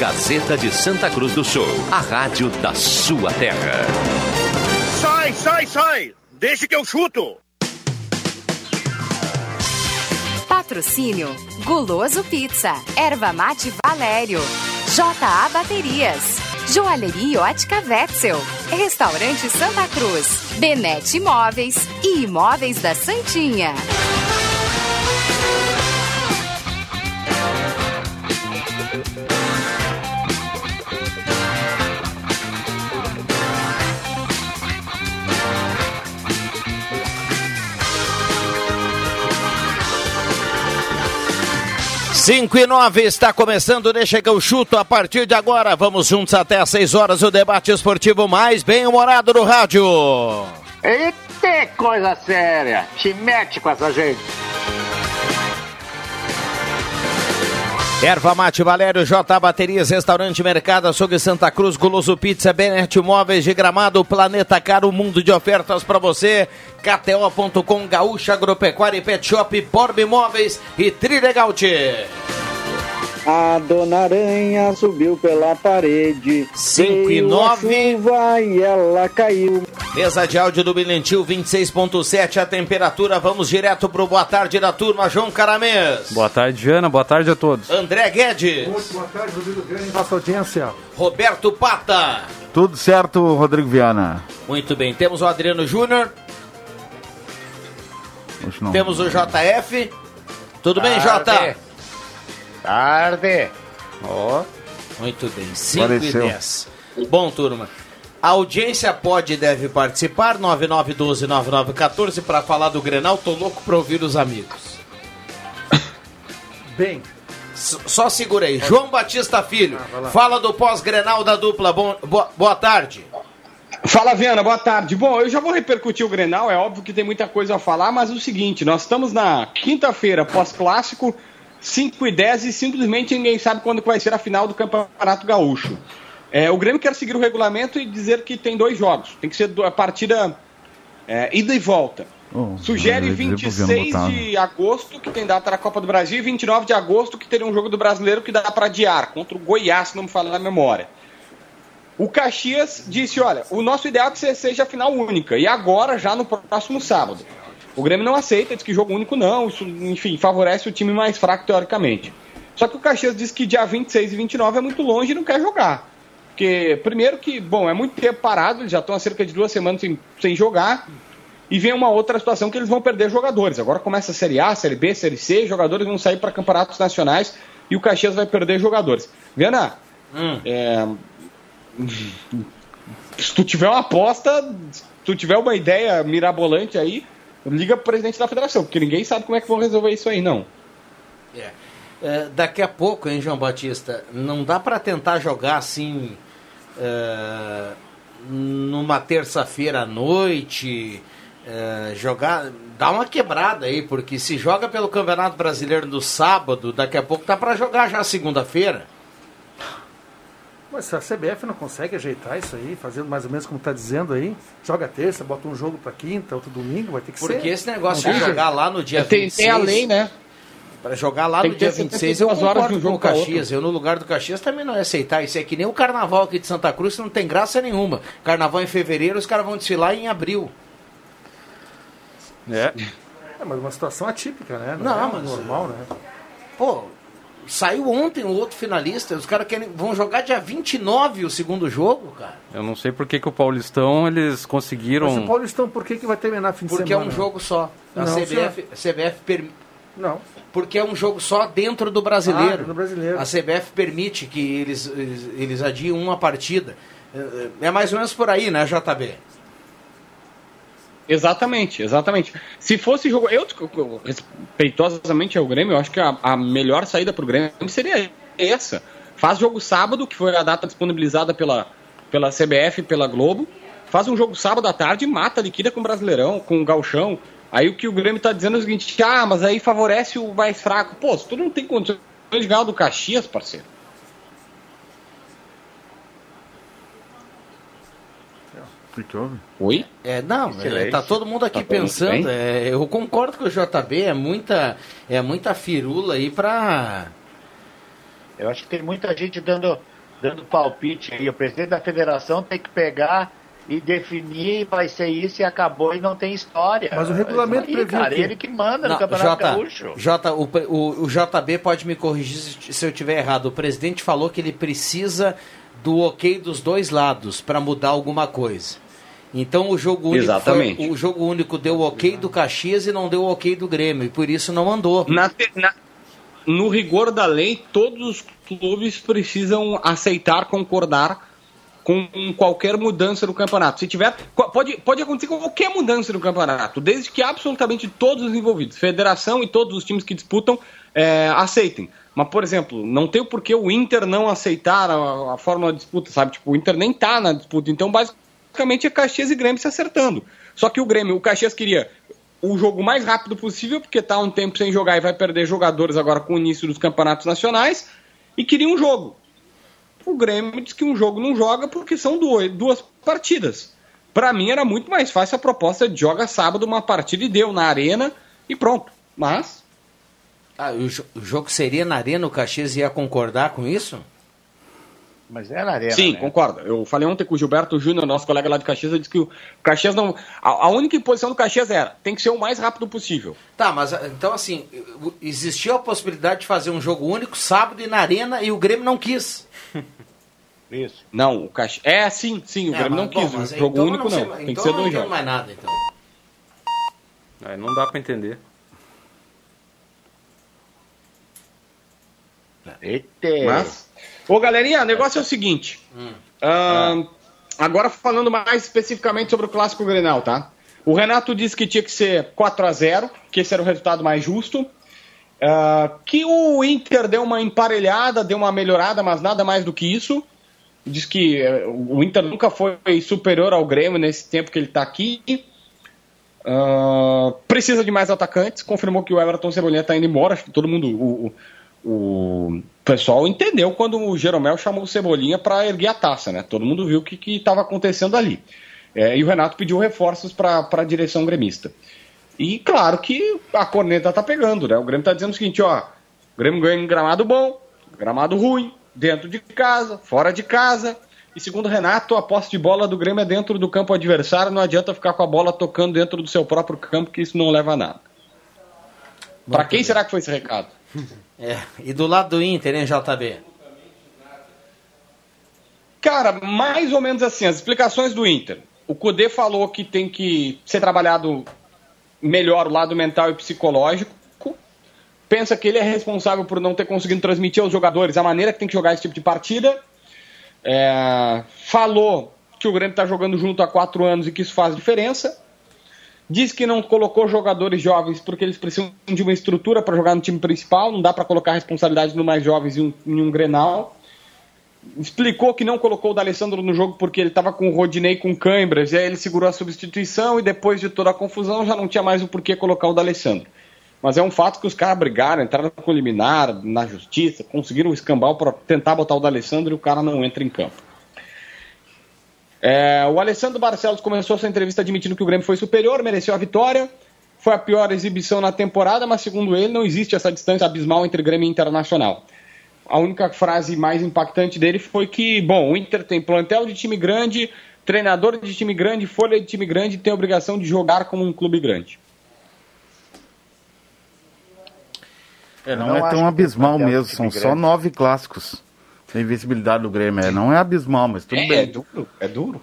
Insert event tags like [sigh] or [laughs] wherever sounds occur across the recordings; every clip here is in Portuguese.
Gazeta de Santa Cruz do Sul, a rádio da sua terra. Sai, sai, sai! Deixa que eu chuto! Patrocínio Guloso Pizza, Erva Mate Valério, JA Baterias, Joalheria Ótica Wetzel, Restaurante Santa Cruz, Benete Imóveis e Imóveis da Santinha. 5 e 9 está começando, deixa que eu chuto a partir de agora. Vamos juntos até às 6 horas, o debate esportivo mais bem-humorado do rádio. Eita, coisa séria! Te mete com essa gente. Erva Mate Valério, J Baterias, Restaurante Mercado, Açougue Santa Cruz, Goloso Pizza, Benet Móveis de Gramado, Planeta Caro, mundo de ofertas para você. KTO.com, Gaúcha Agropecuária e Pet Shop, Borb Imóveis e Trilegal a dona Aranha subiu pela parede. 5 e 9. e ela caiu. Mesa de áudio do Bilentil 26.7 a temperatura. Vamos direto pro boa tarde da turma, João Caramês. Boa tarde, Jana. Boa tarde a todos. André Guedes. Muito boa tarde, Rodrigo Grande. Nossa audiência. Roberto Pata. Tudo certo, Rodrigo Viana. Muito bem. Temos o Adriano Júnior. Temos o JF. Tudo bem, Jota? Tarde. Ó. Oh. Muito bem. 5 e 10. Bom, turma. A audiência pode e deve participar, 9912-9914, para falar do Grenal. Tô louco para ouvir os amigos. [coughs] Bem. Só segura aí. João Batista Filho, ah, fala do pós-Grenal da dupla. Bom, boa, boa tarde. Fala, Viana, boa tarde. Bom, eu já vou repercutir o Grenal, é óbvio que tem muita coisa a falar, mas é o seguinte, nós estamos na quinta-feira pós-clássico, 5 e 10 e simplesmente ninguém sabe quando vai ser a final do Campeonato Gaúcho. É, o Grêmio quer seguir o regulamento e dizer que tem dois jogos. Tem que ser a partida é, ida e volta. Oh, Sugere 26 de agosto, que tem data da Copa do Brasil, e 29 de agosto, que teria um jogo do brasileiro que dá para adiar, contra o Goiás, se não me falar na memória. O Caxias disse: olha, o nosso ideal é que seja a final única, e agora, já no próximo sábado. O Grêmio não aceita, diz que jogo único não, isso, enfim, favorece o time mais fraco teoricamente. Só que o Caxias diz que dia 26 e 29 é muito longe e não quer jogar. Porque, primeiro que, bom, é muito tempo parado, eles já estão há cerca de duas semanas sem, sem jogar. E vem uma outra situação que eles vão perder jogadores. Agora começa a Série A, Série B, Série C, jogadores vão sair para campeonatos nacionais e o Caxias vai perder jogadores. Viana, hum. é... se tu tiver uma aposta, se tu tiver uma ideia mirabolante aí, liga pro presidente da federação, porque ninguém sabe como é que vão resolver isso aí, não. É. É, daqui a pouco, hein, João Batista, não dá para tentar jogar assim é, numa terça-feira à noite, é, jogar, dá uma quebrada aí, porque se joga pelo Campeonato Brasileiro no sábado, daqui a pouco tá para jogar já segunda-feira. Mas a CBF não consegue ajeitar isso aí, fazendo mais ou menos como está dizendo aí, joga terça, bota um jogo para quinta, outro domingo, vai ter que Porque ser. Porque esse negócio de jogar lá no dia tem, 26... Tem a lei, né? Para jogar lá tem no dia 26, eu concordo com o Caxias. Eu, no lugar do Caxias, também não ia aceitar. Isso é que nem o carnaval aqui de Santa Cruz, não tem graça nenhuma. Carnaval em fevereiro, os caras vão desfilar em abril. É. é mas uma situação atípica, né? Não, não é mas... normal, né? Pô, Saiu ontem o outro finalista, os caras querem, vão jogar dia 29 o segundo jogo, cara. Eu não sei por que, que o Paulistão eles conseguiram. Mas o Paulistão por que, que vai terminar fim de Porque semana? Porque é um jogo só. A não, CBF, CBF per... Não. Porque é um jogo só dentro do brasileiro. Ah, do brasileiro. A CBF permite que eles, eles, eles adiem uma partida. É, é mais ou menos por aí, né, JB? Exatamente, exatamente. Se fosse jogo. Eu, respeitosamente ao Grêmio, eu acho que a, a melhor saída para o Grêmio seria essa. Faz jogo sábado, que foi a data disponibilizada pela, pela CBF e pela Globo. Faz um jogo sábado à tarde, mata, liquida com o Brasileirão, com o Galchão. Aí o que o Grêmio está dizendo é o seguinte: ah, mas aí favorece o mais fraco. Pô, se tu não tem condições de ganhar do Caxias, parceiro. Que houve? Oi? É, não, é, tá todo mundo aqui tá pensando. É, eu concordo com o JB, é muita, é muita firula aí pra. Eu acho que tem muita gente dando, dando palpite aí. O presidente da federação tem que pegar e definir, vai ser isso e acabou e não tem história. Mas o regulamento aí, prevê cara, que- ele que manda no Não, Campeonato Jota, Gaúcho. Jota, o, o, o JB pode me corrigir se- se eu estiver errado. O presidente falou que ele precisa do ok dos dois lados para mudar alguma coisa. Então o jogo único Exatamente. foi- o jogo único deu o ok do Caxias e não deu o ok do Grêmio, e por isso não andou. Na na- no rigor da lei, todos os clubes precisam aceitar, concordar com qualquer mudança no campeonato. Se tiver, pode, pode acontecer qualquer mudança no campeonato, desde que absolutamente todos os envolvidos, federação e todos os times que disputam, é, aceitem. Mas, por exemplo, não tem por que o Inter não aceitar a, a fórmula de disputa, sabe? Tipo, o Inter nem tá na disputa. Então, basicamente, é Caxias e Grêmio se acertando. Só que o Grêmio, o Caxias queria o jogo mais rápido possível, porque tá um tempo sem jogar e vai perder jogadores agora com o início dos campeonatos nacionais, e queria um jogo. O Grêmio diz que um jogo não joga porque são duas, partidas. Pra mim era muito mais fácil a proposta de joga sábado uma partida e deu na arena e pronto. Mas Ah, o, jo- o jogo seria na Arena, o Caxias ia concordar com isso? Mas é na arena. Sim, né? concordo. Eu falei ontem com o Gilberto Júnior, nosso colega lá de Caxias, ele disse que o Caxias não. A, a única imposição do Caxias era tem que ser o mais rápido possível. Tá, mas então assim, existiu a possibilidade de fazer um jogo único sábado e na Arena e o Grêmio não quis. [laughs] Isso. Não, o Caxias. É, sim, sim, o É, Grêmio mas, não bom, quis. mas o jogo então único não. sei- tem que então ser não dois jogos. mais nada, então. Aí não dá pra entender. Eita. Mas, ô galerinha, o negócio é o seguinte. Ahn, Agora falando mais especificamente sobre o clássico Grenal, tá? O Renato disse que tinha que ser 4 a 0 que esse era o resultado mais justo. Ah, que o Inter deu uma emparelhada, deu uma melhorada, mas nada mais do que isso. Diz que eh, o Inter nunca foi superior ao Grêmio nesse tempo que ele está aqui. Ah, precisa de mais atacantes. Confirmou que o Everton Cebolinha está indo embora. Acho que todo mundo, o- o pessoal entendeu quando o Jeromel chamou o Cebolinha para erguer a taça, né? Todo mundo viu o que estava acontecendo ali. É, e o Renato pediu reforços para a direção gremista. E claro que a corneta tá pegando, né? O Grêmio tá dizendo o seguinte, ó, o Grêmio ganha em gramado bom, gramado ruim, dentro de casa, fora de casa. E segundo o Renato, a posse de bola do Grêmio é dentro do campo adversário, não adianta ficar com a bola tocando dentro do seu próprio campo, que isso não leva a nada. Para quem será que foi esse recado? É, e do lado do Inter, hein, JB? Cara, mais ou menos assim, as explicações do Inter. O Cudê falou que tem que ser trabalhado melhor o lado mental e psicológico. Pensa que ele é responsável por não ter conseguido transmitir aos jogadores a maneira que tem que jogar esse tipo de partida. É, falou que o Grêmio está jogando junto há quatro anos e que isso faz diferença. Diz que não colocou jogadores jovens porque eles precisam de uma estrutura para jogar no time principal. Não dá para colocar a responsabilidade no mais jovens em um, em um Grenal explicou que não colocou o D'Alessandro no jogo porque ele estava com o Rodinei com câimbras, e aí ele segurou a substituição e depois de toda a confusão já não tinha mais o porquê colocar o D'Alessandro. Mas é um fato que os caras brigaram, entraram com liminar na justiça, conseguiram escambau para tentar botar o D'Alessandro e o cara não entra em campo. É, o Alessandro Barcelos começou sua entrevista admitindo que o Grêmio foi superior, mereceu a vitória, foi a pior exibição na temporada, mas segundo ele não existe essa distância abismal entre Grêmio e Internacional a única frase mais impactante dele foi que, bom, o Inter tem plantel de time grande, treinador de time grande, folha de time grande e tem a obrigação de jogar como um clube grande. É, não, não é tão abismal mesmo, são só nove clássicos. A invencibilidade do Grêmio. É, não é abismal, mas tudo é, bem. é duro, é duro.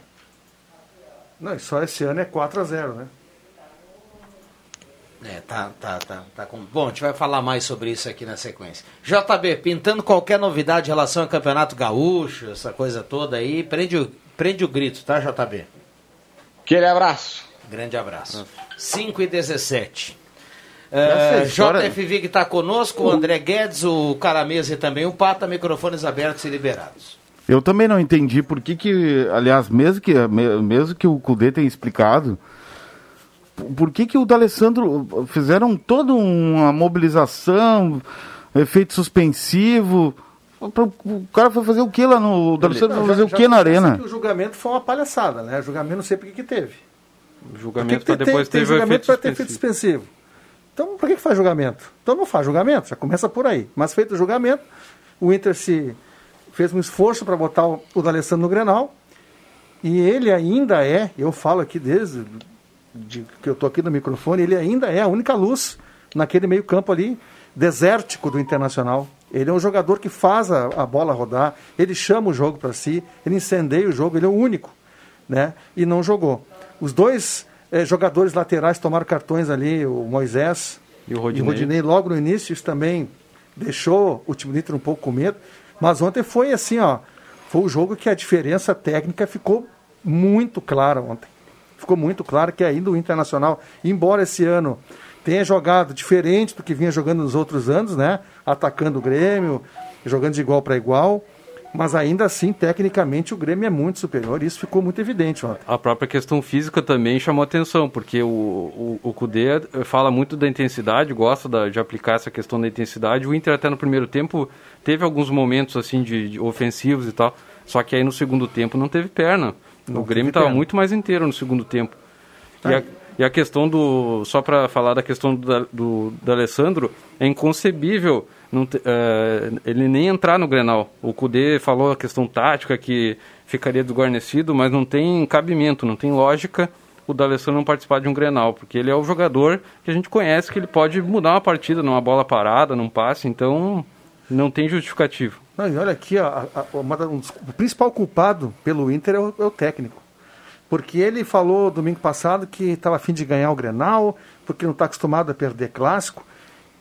Não, e só esse ano é 4x0, né? É, tá, tá, tá, tá com... Bom, a gente vai falar mais sobre isso aqui na sequência. JB, pintando qualquer novidade em relação ao Campeonato Gaúcho, essa coisa toda aí, prende o, prende o grito, tá, JB? Aquele abraço. Grande abraço. 5 e 17. Uh, história- JFV que está conosco, o André Guedes, o Caramesa e também o Pata, microfones abertos e liberados. Eu também não entendi por que que, aliás, mesmo que, me- mesmo que o Cudê tenha explicado, por que que o D'Alessandro fizeram toda uma mobilização, efeito suspensivo, o cara foi fazer o que lá no... O D'Alessandro foi fazer já- o que na arena? que O julgamento foi uma palhaçada, né? O julgamento não sei por que que teve. O julgamento que depois teve o julgamento para ter efeito suspensivo. Então, por que, que faz julgamento? Então não faz julgamento, já começa por aí. Mas feito o julgamento, o Inter se fez um esforço para botar o, o D'Alessandro no Grenal, e ele ainda é, eu falo aqui desde de, que eu estou aqui no microfone, ele ainda é a única luz naquele meio campo ali, desértico do Internacional. Ele é um jogador que faz a, a bola rodar, ele chama o jogo para si, ele incendeia o jogo, ele é o único, né? E não jogou. Os dois eh, jogadores laterais tomaram cartões ali, o Moisés E o e o Rodinei. Rodinei logo no início, isso também deixou o time do Inter um pouco com medo. Mas ontem foi assim, ó, foi o jogo que a diferença técnica ficou muito clara ontem. Ficou muito claro que ainda o Internacional, embora esse ano tenha jogado diferente do que vinha jogando nos outros anos, né? Atacando o Grêmio, jogando de igual para igual, mas ainda assim, tecnicamente, o Grêmio é muito superior. e Isso ficou muito evidente ontem. A própria questão física também chamou atenção, porque o, o, o Kudê eh, fala muito da intensidade, gosta da- de aplicar essa questão da intensidade. O Inter até no primeiro tempo teve alguns momentos assim de, de ofensivos e tal, só que aí no segundo tempo não teve perna. Não o Grêmio estava muito mais inteiro no segundo tempo. E a, e a questão do. Só para falar da questão do, do, do Alessandro, é inconcebível não eh, ele nem entrar no Grenal. O Cudê falou a questão tática que ficaria desguarnecido, mas não tem cabimento, não tem lógica o D'Alessandro não participar de um Grenal, porque ele é o jogador que a gente conhece que ele pode mudar uma partida numa bola parada, num passe, então não tem justificativo. Não, e olha aqui, ó, a- a- um dos- o principal culpado pelo Inter é o, é o técnico. Porque ele falou domingo passado que estava afim de ganhar o Grenal, porque não está acostumado a perder clássico.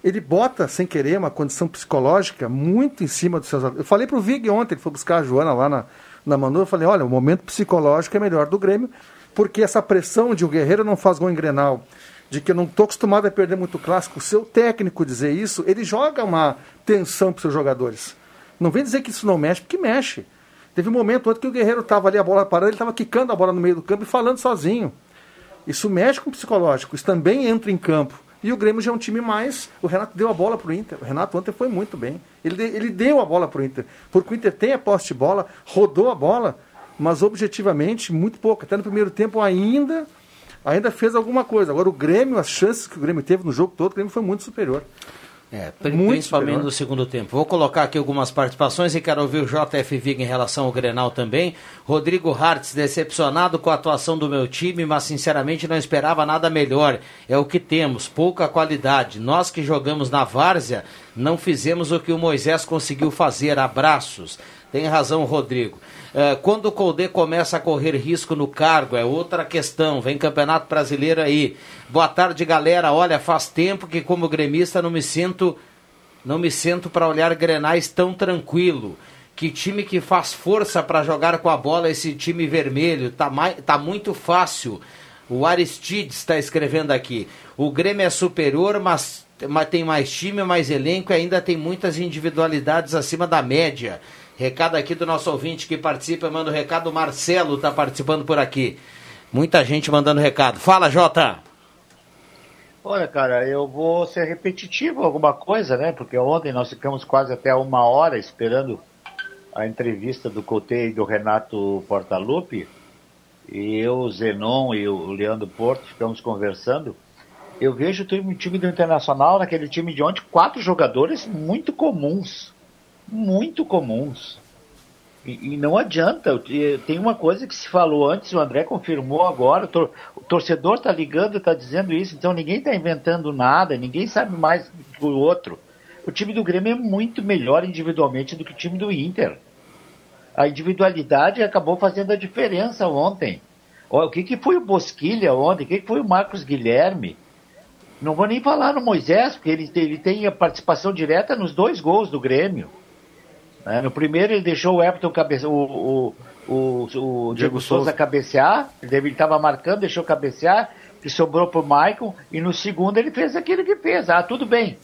Ele bota, sem querer, uma condição psicológica muito em cima dos seus... Eu falei para o Vig ontem, ele foi buscar a Joana lá na, na Manu, eu falei, olha, o momento psicológico é melhor do Grêmio, porque essa pressão de o Guerreiro não faz gol em Grenal, de que eu não estou acostumado a perder muito clássico, o seu técnico dizer isso, ele joga uma tensão para os seus jogadores. Não vem dizer que isso não mexe, porque mexe. Teve um momento ontem que o Guerreiro estava ali, a bola parada, ele estava quicando a bola no meio do campo e falando sozinho. Isso mexe com o psicológico, isso também entra em campo. E o Grêmio já é um time mais. O Renato deu a bola para o Inter. O Renato ontem foi muito bem. Ele, ele deu a bola para o Inter. Porque o Inter tem a posse de bola, rodou a bola, mas objetivamente muito pouco. Até no primeiro tempo ainda, ainda fez alguma coisa. Agora o Grêmio, as chances que o Grêmio teve no jogo todo, o Grêmio foi muito superior. É, Muito principalmente no segundo tempo. Vou colocar aqui algumas participações e quero ouvir o JF Vig em relação ao Grenal também. Rodrigo Hartz, decepcionado com a atuação do meu time, mas sinceramente não esperava nada melhor. É o que temos, pouca qualidade. Nós que jogamos na várzea não fizemos o que o Moisés conseguiu fazer. Abraços. Tem razão, Rodrigo. É, quando o Colde começa a correr risco no cargo, é outra questão. Vem Campeonato Brasileiro aí. Boa tarde, galera. Olha, faz tempo que como gremista não me sinto não me sento para olhar grenais tão tranquilo. Que time que faz força para jogar com a bola esse time vermelho. Tá, mai, tá muito fácil. O Aristides está escrevendo aqui. O Grêmio é superior, mas, mas tem mais time, mais elenco e ainda tem muitas individualidades acima da média. Recado aqui do nosso ouvinte que participa, manda o recado. O Marcelo está participando por aqui. Muita gente mandando recado. Fala, Jota. Olha, cara, eu vou ser repetitivo alguma coisa, né? Porque ontem nós ficamos quase até uma hora esperando a entrevista do Cotê e do Renato Portaluppi. E eu, o Zenon e o Leandro Porto ficamos conversando. Eu vejo o time do Internacional, naquele time de ontem, quatro jogadores muito comuns. Muito comuns. E, e não adianta, tem uma coisa que se falou antes, o André confirmou agora, o, tor- o torcedor está ligando, está dizendo isso, então ninguém está inventando nada, ninguém sabe mais do outro. O time do Grêmio é muito melhor individualmente do que o time do Inter. A individualidade acabou fazendo a diferença ontem. O que, que foi o Bosquilha ontem? O que, que foi o Marcos Guilherme? Não vou nem falar no Moisés, porque ele, ele tem a participação direta nos dois gols do Grêmio. Né? No primeiro ele deixou o Everton cabeça, o, o, o, o Diego Souza Souza. cabecear, ele estava marcando, deixou cabecear, que sobrou pro Maicon, e no segundo ele fez aquilo que fez. Ah, tudo bem.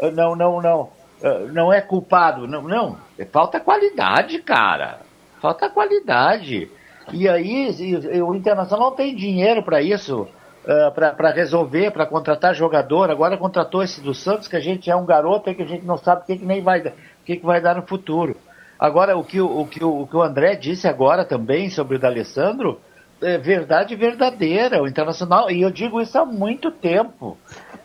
Ah, Não, não, não. Ah, Não é culpado. Não, não. É Falta qualidade, cara. Falta qualidade. E aí, e- e o Internacional não tem dinheiro para isso, para resolver, para contratar jogador. Agora contratou esse do Santos, que a gente é um garoto aí que a gente não sabe o que, que nem vai, que, que vai dar no futuro. Agora, o que, o, o que, o, o que o André disse agora também sobre o D'Alessandro, é verdade verdadeira. O Internacional, e eu digo isso há muito tempo.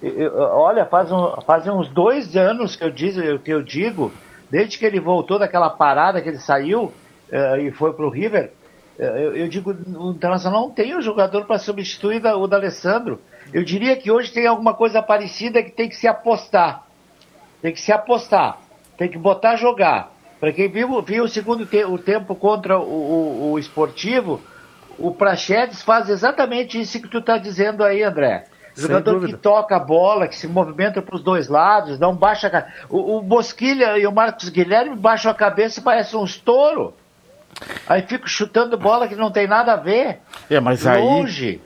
Eu- olha, faz um, fazem uns dois anos que eu, diz, que eu digo Desde que ele voltou daquela parada que ele saiu eh, e foi pro River, eh, eu, eu digo, o Internacional não tem um jogador para substituir da- o D'Alessandro. Eu diria que hoje tem alguma coisa parecida que tem que se apostar. Tem que se apostar. Tem que botar a jogar. Para quem viu, viu o segundo te- o tempo contra o, o, o esportivo, o Prachedes faz exatamente isso que tu está dizendo aí, André. Sem Jogador que toca a bola, que se movimenta para os dois lados, não baixa a o, o Bosquilha e o Marcos Guilherme baixam a cabeça e parecem um estouro. Aí fico chutando bola que não tem nada a ver. É, mas aí. Longe.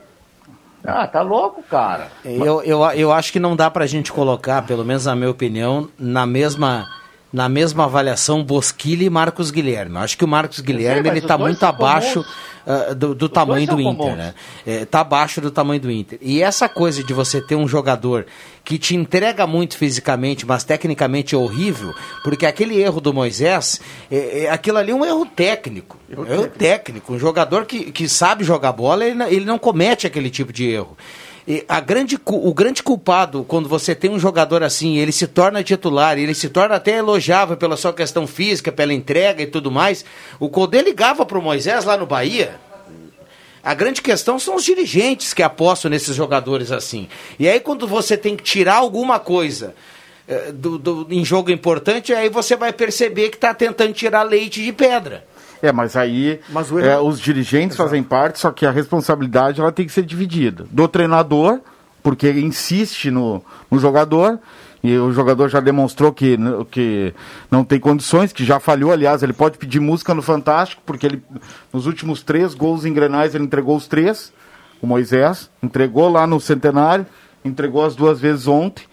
Ah, tá louco, cara. Eu, eu, eu acho que não dá pra gente colocar, pelo menos na minha opinião, na mesma, na mesma avaliação Bosquilha e Marcos Guilherme. Eu acho que o Marcos Guilherme mas ele tá dois muito abaixo ah, do, do tamanho do Inter, comuns. né? É, tá abaixo do tamanho do Inter. E essa coisa de você ter um jogador que te entrega muito fisicamente, mas tecnicamente é horrível, porque aquele erro do Moisés, é, é- aquilo ali é um erro técnico. Erro É um erro técnico. Um jogador que, que sabe jogar bola, ele, ele não comete aquele tipo de erro. A grande, o grande culpado, quando você tem um jogador assim, ele se torna titular, ele se torna até elogiável pela sua questão física, pela entrega e tudo mais. O Codê ligava para o Moisés lá no Bahia. A grande questão são os dirigentes que apostam nesses jogadores assim. E aí, quando você tem que tirar alguma coisa eh, do, do- em jogo importante, aí você vai perceber que está tentando tirar leite de pedra. É, mas aí Mas é, os dirigentes fazem parte, só que a responsabilidade ela tem que ser dividida. Do treinador, porque insiste no, no jogador, e o jogador já demonstrou que, que não tem condições, que já falhou, aliás, ele pode pedir música no Fantástico, porque ele, nos últimos três gols em Grenais, ele entregou os três, o Moisés, entregou lá no Centenário, entregou as duas vezes ontem.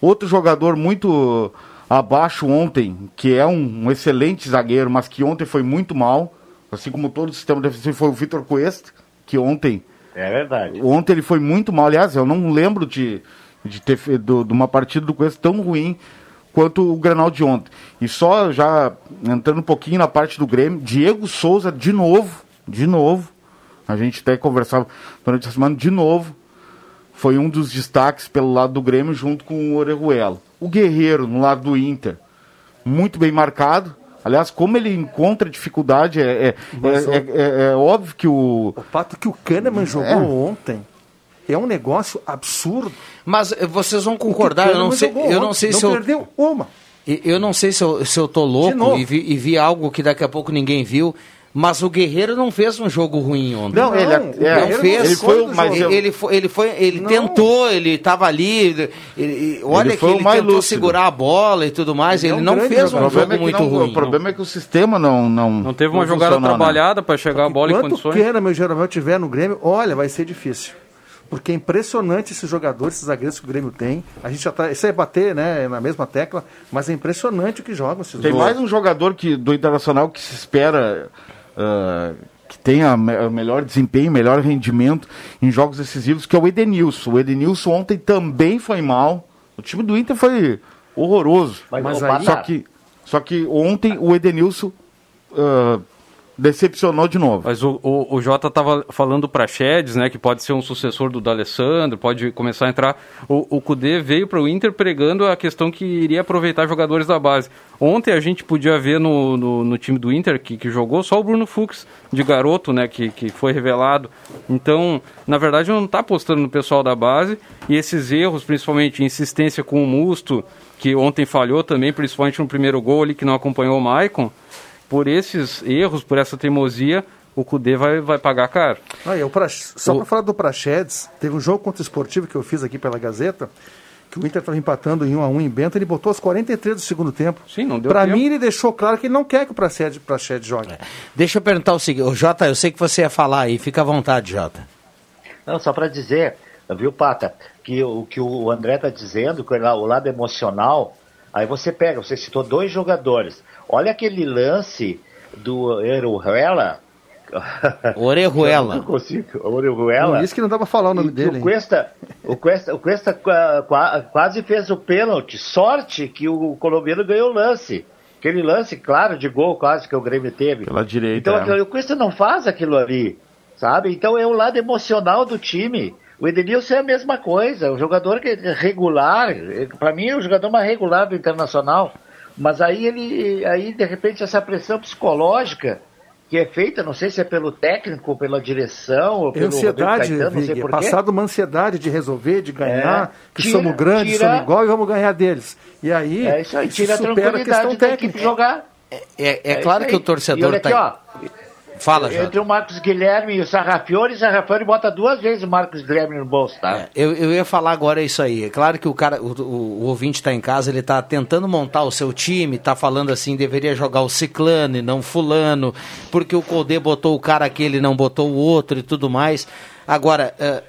Outro jogador muito abaixo ontem, que é um, um excelente zagueiro, mas que ontem foi muito mal, assim como todo o sistema defensivo, foi o Vitor Cuesta, que ontem, É verdade. ontem ele foi muito mal. Aliás, eu não lembro de, de ter fe- do- de uma partida do Cuesta tão ruim quanto o Granal de ontem. E só já entrando um pouquinho na parte do Grêmio, Diego Souza de novo, de novo. A gente até conversava durante a semana de novo foi um dos destaques pelo lado do Grêmio junto com o Orejuela. O Guerreiro, no lado do Inter, muito bem marcado. Aliás, como ele encontra dificuldade, é, é, Mas, é, é- é óbvio que o. O fato que o Kahneman jogou É. ontem é um negócio absurdo. Mas eh, vocês vão concordar, eu não Kahneman sei, jogou eu não sei não se eu, perdeu uma. Eu não sei se eu, se eu tô louco e vi, e vi algo que daqui a pouco ninguém viu, mas o Guerreiro não fez um jogo ruim ontem. Não, ele, Não, é- não Guerreiro fez. ele foi mais. ele, ele foi, ele foi, ele Não. tentou, ele estava ali, ele- ele- olha Ele que ele tentou lúcido. segurar a bola e tudo mais, Ele ele, é não grande fez um jogo é que muito não, ruim. o problema é que o sistema não. Não, Não teve uma não jogada né? trabalhada para chegar a bola em condições. Kahneman e o Jeromel estiver no Grêmio, olha, vai ser difícil. Porque é impressionante esses jogadores, esses zagueiros que o Grêmio tem. A gente já tá. Isso é bater, né? Na mesma tecla, mas é impressionante o que jogam esses Tem dois. mais um jogador que, do Internacional que se espera ah, que tenha me- melhor desempenho, melhor rendimento em jogos decisivos, que é o Edenilson. O Edenilson ontem também foi mal. O time do Inter foi horroroso. Mas, Mas aí- Só que, só que ontem o Edenilson ah, decepcionou de novo. Mas o, o, o Jota estava falando para Chedes, né, que pode ser um sucessor do D'Alessandro, pode começar a entrar. O, o Cudê veio para o Inter pregando a questão que iria aproveitar jogadores da base. Ontem a gente podia ver no, no, no time do Inter que, que jogou só o Bruno Fux de garoto, né, que, que foi revelado. Então, na verdade, não está apostando no pessoal da base e esses erros, principalmente insistência com o Musto, que ontem falhou também, principalmente no primeiro gol ali que não acompanhou o Maicon por esses erros, por essa teimosia, o Cudê vai, vai pagar caro. Ah, e o Prax- Só O- para falar do Prachedes, teve um jogo contra o Esportivo que eu fiz aqui pela Gazeta, que o Inter estava empatando em 1 a 1 em Bento, ele botou aos 43 do segundo tempo. Sim, não deu Para mim, ele deixou claro que ele não quer que o Prachedes, Prachedes jogue. Deixa eu perguntar o seguinte, Jota, eu sei que você ia falar aí, fica à vontade, Jota. Não, só para dizer, viu, Pata, que o que o André está dizendo, que o lado emocional, aí você pega, você citou dois jogadores. Olha aquele lance do Eruela. Orejuela. [laughs] Eu não consigo, Orejuela. Por isso que não dá para falar o nome E dele. O? Cuesta, o Cuesta, o Cuesta qua- qua- quase fez o pênalti. Sorte que o colombiano ganhou o lance. Aquele lance, claro, de gol quase que o Grêmio teve. Pela direita. Então é. o Cuesta não faz aquilo ali, sabe? Então é o lado emocional do time. O Edenilson é a mesma coisa, o jogador que é regular, para mim é o jogador mais regular do Internacional. Mas aí ele, aí de repente essa pressão psicológica que é feita, não sei se é pelo técnico, ou pela direção, ou É pelo ansiedade, Roberto Caetano, não sei Vig, é por quê. passado uma ansiedade de resolver, de ganhar, É, que tira- somos grandes, tira- somos igual e vamos ganhar deles. E aí, É isso aí, tira a supera a tranquilidade questão da equipe técnica. jogar. É, é É claro isso que o torcedor E Fala, Jota. Entre o Marcos Guilherme e o Sarrafiore, o Sarrafiore bota duas vezes o Marcos Guilherme no bolso, tá? É, eu, eu ia falar agora isso aí. É claro que o cara, o, o, o ouvinte está em casa, ele está tentando montar o seu time, está falando assim, deveria jogar o Ciclano e não fulano, porque o Codê botou o cara aqui, ele não botou o outro e tudo mais. Agora, eh,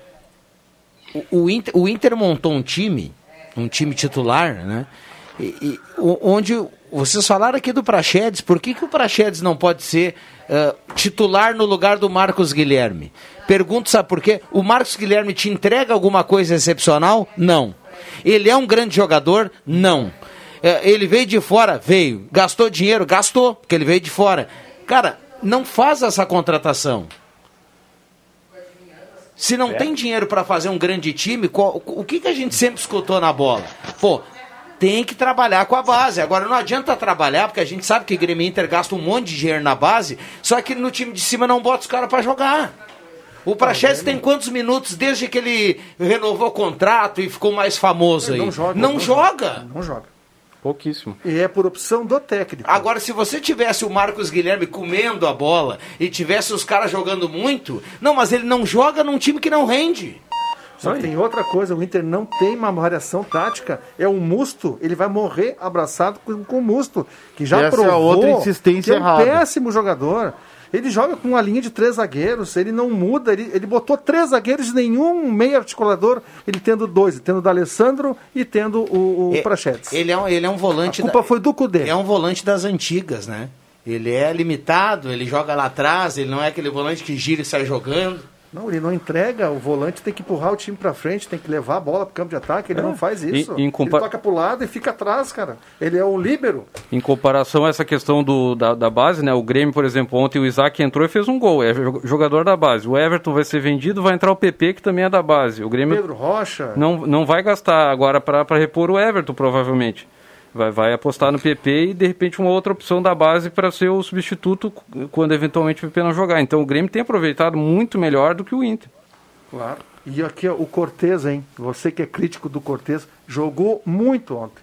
o, o Inter, o Inter montou um time, um time titular, né? E, e onde vocês falaram aqui do Praxedes, por que, que o Praxedes não pode ser eh, titular no lugar do Marcos Guilherme? Pergunto, sabe por quê? O Marcos Guilherme te entrega alguma coisa excepcional? Não. Ele é um grande jogador? Não. Ele veio de fora? Veio. Gastou dinheiro? Gastou, porque ele veio de fora. Cara, não faz essa contratação. Se não tem dinheiro para fazer um grande time, qual- o que, que a gente sempre escutou na bola? Pô, tem que trabalhar com a base. Agora não adianta trabalhar, porque a gente sabe que o Grêmio Inter gasta um monte de dinheiro na base, só que no time de cima não bota os caras para jogar. O Praxedes tem quantos minutos desde que ele renovou o contrato e ficou mais famoso aí? Não joga. Não joga. Não joga. Pouquíssimo. E é por opção do técnico. Agora, se você tivesse o Marcos Guilherme comendo a bola e tivesse os caras jogando muito, não, mas ele não joga num time que não rende. Só que tem outra coisa, o Inter não tem uma variação tática, é um musto, ele vai morrer abraçado com, com o musto, que já Essa é a provou outra insistência que é um errada. péssimo jogador. Ele joga com uma linha de três zagueiros, ele não muda, ele, ele botou três zagueiros e nenhum meio articulador, ele tendo dois, tendo o D'Alessandro e tendo o, o É, Prachetes. Ele é um, ele é um volante. A culpa da- foi do Cudê. É um volante das antigas, né? Ele é limitado, ele joga lá atrás, ele não é aquele volante que gira e sai jogando. Não, ele não entrega, o volante tem que empurrar o time pra frente, tem que levar a bola pro campo de ataque, ele É. não faz isso. Compa- Ele toca pro lado e fica atrás, cara. Ele é o líbero. Em comparação a essa questão do, da, da base, né? O Grêmio, por exemplo, ontem o Isaac entrou e fez um gol. É jo- jogador da base. O Everton vai ser vendido, vai entrar o PP, que também é da base. O Grêmio Pedro Rocha. não, não vai gastar agora para repor o Everton, provavelmente. Vai, vai apostar no PP e, de repente, uma outra opção da base para ser o substituto quando eventualmente o PP não jogar. Então o Grêmio tem aproveitado muito melhor do que o Inter. Claro. E aqui, ó, o Cortez, hein? Você que é crítico do Cortez, jogou muito ontem.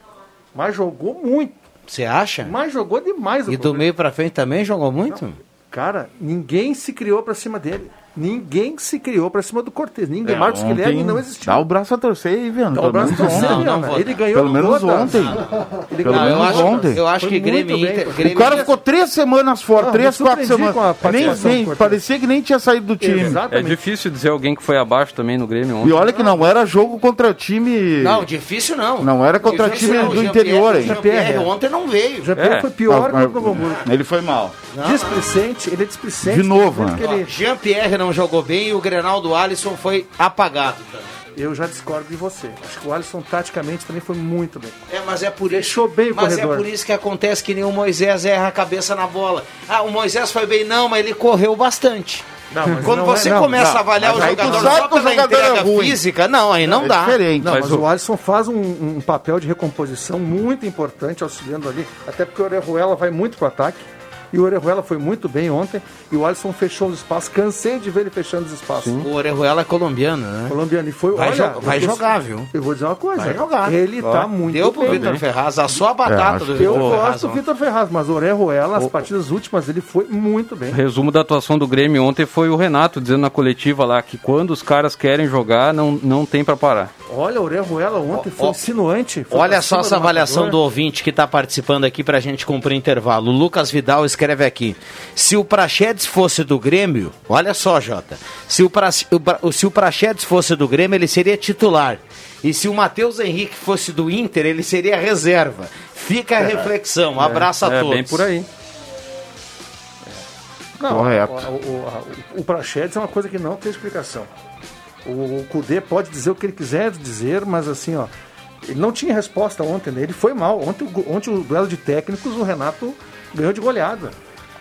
Mas jogou muito. Você acha? Mas jogou demais E do meio pra frente também jogou muito? Cara, ninguém se criou pra cima dele. Ninguém se criou pra cima do Cortez. Ninguém. É, Marcos ontem Guilherme não existiu. Dá o braço a torcer aí, vendo? Dá o braço a torcer, Não, não Viana. vou Ele ganhou Pelo menos ontem. Ele Pelo menos eu acho, ontem. eu acho Foi que Grêmio e Inter. bem. O Grêmio cara ficou três semanas fora, Não, três, me quatro semanas. Nem, nem- parecia que nem tinha saído do time. É Exatamente. difícil dizer alguém que foi abaixo também no Grêmio E ontem. olha que não era jogo contra time. Não, difícil não. Não era contra Difícil time não. do O interior, Jean-Pierre- hein? O Jean-Pierre Jean-Pierre. ontem não veio. Já É. foi pior Ah, que o Novo Hamburgo. Ele foi mal. Displicente, ele é displicente. De novo, né? Jean-Pierre não jogou bem e o Grenal do Alisson foi apagado também. Eu já discordo de você. Acho que o Alisson, taticamente, também foi muito bem. É, mas é por isso. Fechou bem o Mas corredor. é por isso que acontece que nem o Moisés erra a cabeça na bola. Ah, o Moisés foi bem, não, mas ele correu bastante. Não, mas Quando não é- você não, começa não. a avaliar o jogador só pela jogador é entrega ruim. física, não, aí não É dá. diferente. Não, Mas mas, o- o Alisson faz um, um papel de recomposição muito importante auxiliando ali, até porque o Orejuela vai muito pro ataque. E o Orejuela foi muito bem ontem. E o Alisson fechou os espaços. Cansei de ver ele fechando os espaços. O Orejuela é colombiano, né? Colombiano. E foi, Vai olha, jo- vai eu jogar, viu? Eu vou dizer uma coisa. Vai jogar. Ele tá muito Deu pro. Vitor Ferraz, a É, batata acho do Eu Vitor Ferraz. gosto do. Vitor Ferraz, mas o Orejuela, as partidas últimas, ele foi muito bem. O resumo da atuação do Grêmio ontem foi o Renato dizendo na coletiva lá que quando os caras querem jogar, não, não tem para parar. Olha, o Orejuela ontem foi ó, insinuante. foi Olha pra só essa avaliação do ouvinte que está participando aqui para a gente cumprir o intervalo. O Lucas Vidal escreve aqui: se o Prachedes fosse do Grêmio, olha só, Jota. Se o, pra, o se o Prachedes fosse do Grêmio, ele seria titular. E se o Matheus Henrique fosse do Inter, ele seria reserva. Fica a reflexão. Um abraço a é todos. bem por aí. Não, Correto. O, o, a- o Praxedes é uma coisa que não tem explicação. O, o Cudê pode dizer o que ele quiser dizer, mas assim, ó, ele não tinha resposta ontem, né? Ele foi mal. Ontem, o- ontem o duelo de técnicos, o Renato ganhou de goleada.